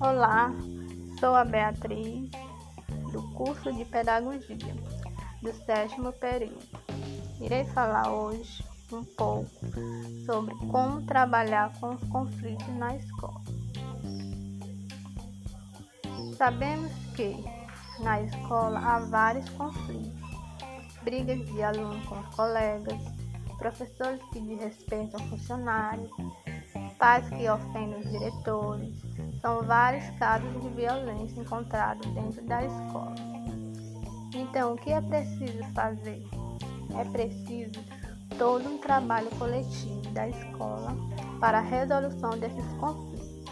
Olá, sou a Beatriz, do curso de Pedagogia, do sétimo período. Irei falar hoje um pouco sobre como trabalhar com os conflitos na escola. Sabemos que na escola há vários conflitos, brigas de alunos com os colegas, professores que desrespeitam funcionários, pais que ofendem os diretores. São vários casos de violência encontrados dentro da escola. Então, o que é preciso fazer? É preciso todo um trabalho coletivo da escola para a resolução desses conflitos.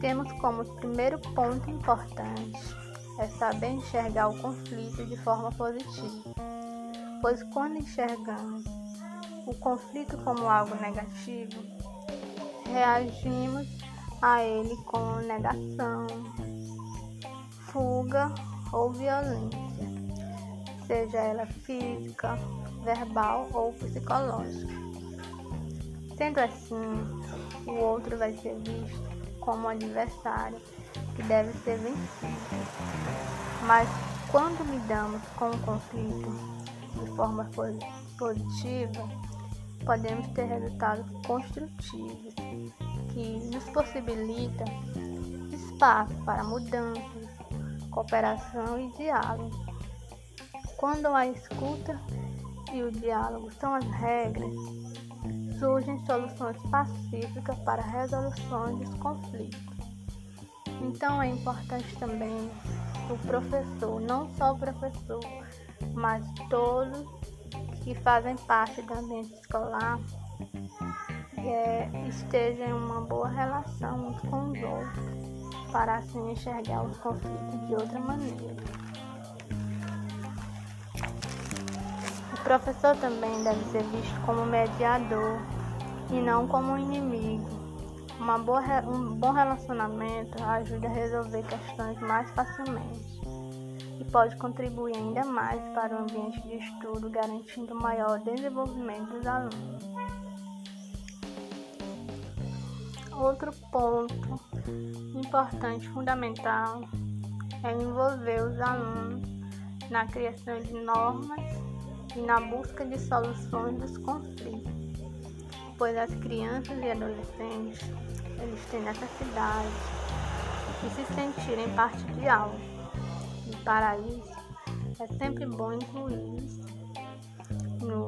Temos como primeiro ponto importante é saber enxergar o conflito de forma positiva, pois quando enxergamos o conflito como algo negativo, reagimos a ele com negação, fuga ou violência, seja ela física, verbal ou psicológica. Sendo assim, o outro vai ser visto como adversário que deve ser vencido. Mas quando lidamos com o conflito de forma positiva, podemos ter resultados construtivos que nos possibilitam espaço para mudanças, cooperação e diálogo. Quando a escuta e o diálogo são as regras, surgem soluções pacíficas para a resolução dos conflitos. Então é importante também o professor, não só o professor, mas todos que fazem parte do ambiente escolar é, estejam em uma boa relação com os outros, para assim enxergar os conflitos de outra maneira. O professor também deve ser visto como mediador e não como inimigo. Uma boa, um bom relacionamento ajuda a resolver questões mais facilmente e pode contribuir ainda mais para o ambiente de estudo, garantindo maior desenvolvimento dos alunos. Outro ponto importante, fundamental, é envolver os alunos na criação de normas e na busca de soluções dos conflitos, pois as crianças e adolescentes eles têm necessidade de se sentirem parte de algo para isso, é sempre bom incluir no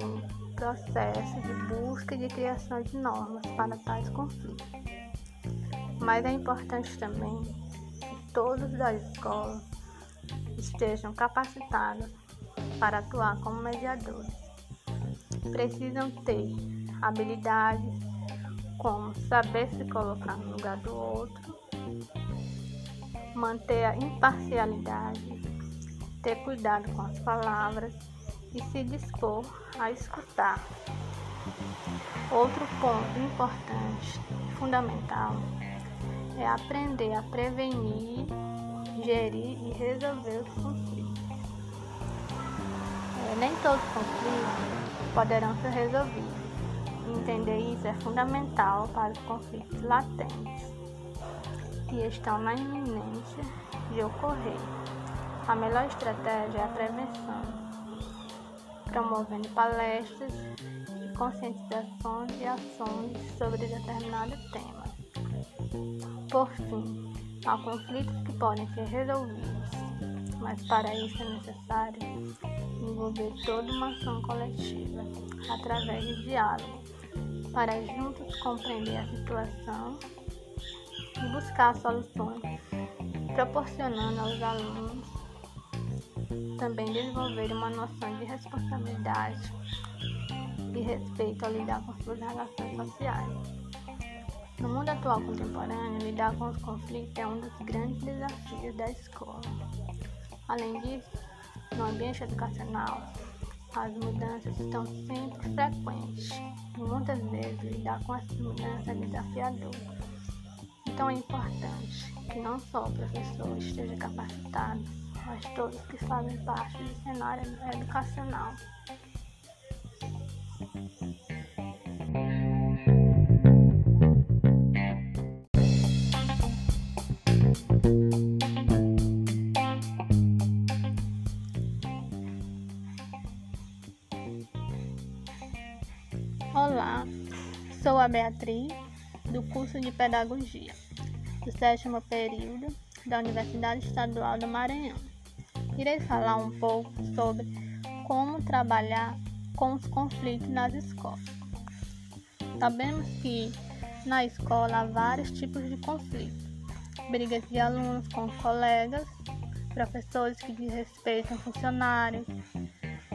processo de busca e de criação de normas para tais conflitos. Mas é importante também que todos da escola estejam capacitados para atuar como mediadores. Precisam ter habilidades como saber se colocar no lugar do outro, manter a imparcialidade, ter cuidado com as palavras e se dispor a escutar. Outro ponto importante, fundamental, é aprender a prevenir, gerir e resolver os conflitos. É, nem todos os conflitos poderão ser resolvidos. Entender isso é fundamental para os conflitos latentes que estão na iminência de ocorrer. A melhor estratégia é a prevenção, promovendo palestras e conscientizações e ações sobre determinado tema. Por fim, há conflitos que podem ser resolvidos, mas para isso é necessário envolver toda uma ação coletiva através de diálogo, para juntos compreender a situação e buscar soluções, proporcionando aos alunos também desenvolver uma noção de responsabilidade e respeito ao lidar com suas relações sociais. No mundo atual contemporâneo, lidar com os conflitos é um dos grandes desafios da escola. Além disso, no ambiente educacional, as mudanças estão sempre frequentes e muitas vezes lidar com essas mudanças é desafiador. Então é importante que não só o professor esteja capacitado, mas todos que fazem parte do cenário educacional. Olá, sou a Beatriz, do curso de Pedagogia, do sétimo período da Universidade Estadual do Maranhão. Irei falar um pouco sobre como trabalhar com os conflitos nas escolas. Sabemos que na escola há vários tipos de conflitos: brigas de alunos com colegas, professores que desrespeitam funcionários,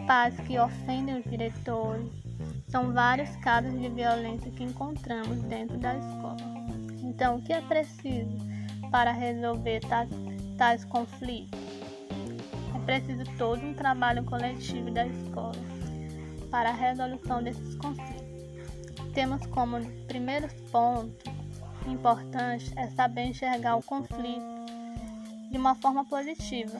pais que ofendem os diretores são vários casos de violência que encontramos dentro da escola. Então, o que é preciso para resolver tais, tais conflitos? É preciso todo um trabalho coletivo da escola para a resolução desses conflitos. Temos como primeiros pontos importantes é saber enxergar o conflito de uma forma positiva,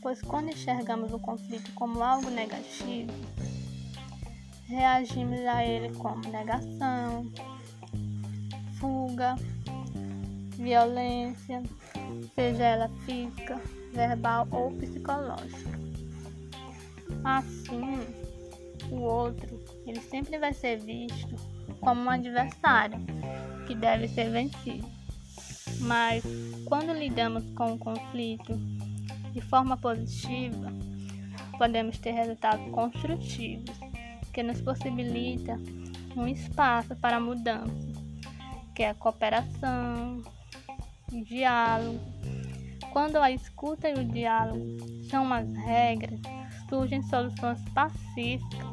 pois quando enxergamos o conflito como algo negativo, reagimos a ele como negação, fuga, violência, seja ela física, verbal ou psicológica. Assim, o outro, ele sempre vai ser visto como um adversário que deve ser vencido. Mas quando lidamos com o conflito de forma positiva, podemos ter resultados construtivos que nos possibilita um espaço para mudança, que é a cooperação, o diálogo. Quando a escuta e o diálogo são as regras, surgem soluções pacíficas,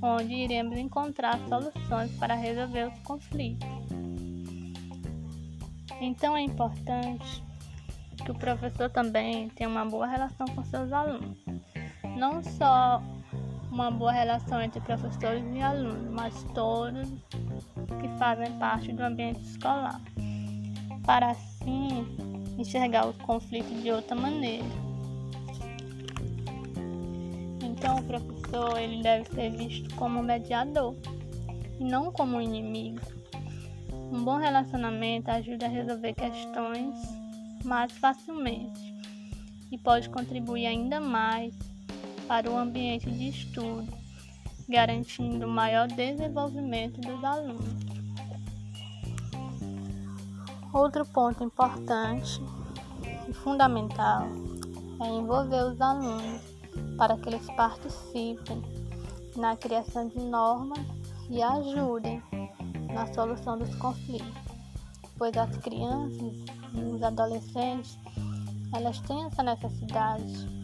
onde iremos encontrar soluções para resolver os conflitos. Então é importante que o professor também tenha uma boa relação com seus alunos, não só uma boa relação entre professores e alunos, mas todos que fazem parte do ambiente escolar, para assim enxergar os conflitos de outra maneira. Então, o professor ele deve ser visto como mediador e não como inimigo. Um bom relacionamento ajuda a resolver questões mais facilmente e pode contribuir ainda mais para o ambiente de estudo, garantindo maior desenvolvimento dos alunos. Outro ponto importante e fundamental é envolver os alunos para que eles participem na criação de normas e ajudem na solução dos conflitos, pois as crianças e os adolescentes elas têm essa necessidade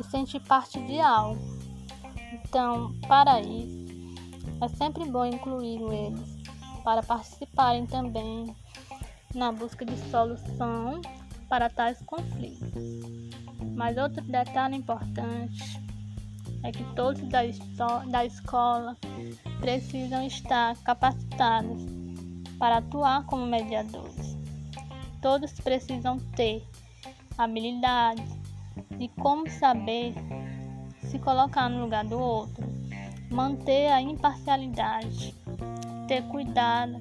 e sentir parte de algo. Então, para isso, é sempre bom incluir eles para participarem também na busca de solução para tais conflitos. Mas outro detalhe importante é que todos da, da escola precisam estar capacitados para atuar como mediadores. Todos precisam ter habilidades, de como saber se colocar no lugar do outro, manter a imparcialidade, ter cuidado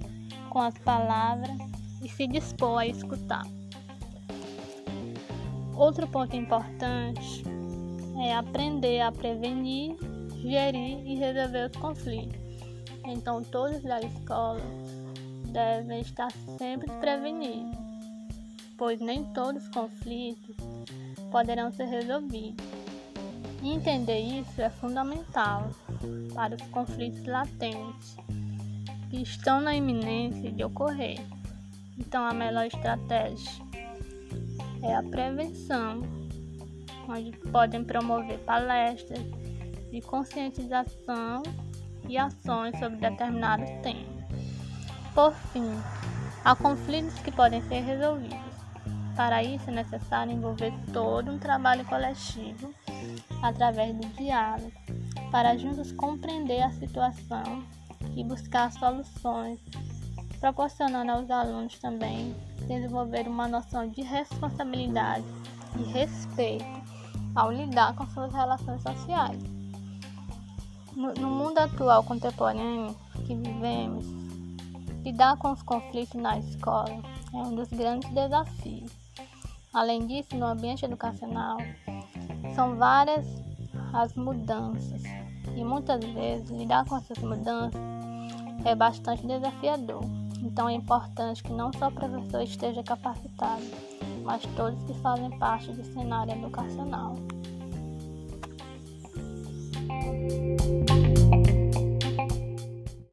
com as palavras e se dispor a escutar. Outro ponto importante é aprender a prevenir, gerir e resolver os conflitos. Então, todos da escola devem estar sempre prevenidos, pois nem todos os conflitos poderão ser resolvidos. Entender isso é fundamental para os conflitos latentes que estão na iminência de ocorrer. Então, a melhor estratégia é a prevenção, onde podem promover palestras de conscientização e ações sobre determinados temas. Por fim, há conflitos que podem ser resolvidos para isso é necessário envolver todo um trabalho coletivo através do diálogo, para juntos compreender a situação e buscar soluções, proporcionando aos alunos também desenvolver uma noção de responsabilidade e respeito ao lidar com suas relações sociais. No, mundo atual contemporâneo que vivemos, lidar com os conflitos na escola é um dos grandes desafios. Além disso, no ambiente educacional, são várias as mudanças e muitas vezes lidar com essas mudanças é bastante desafiador. Então é importante que não só o professor esteja capacitado, mas todos que fazem parte do cenário educacional.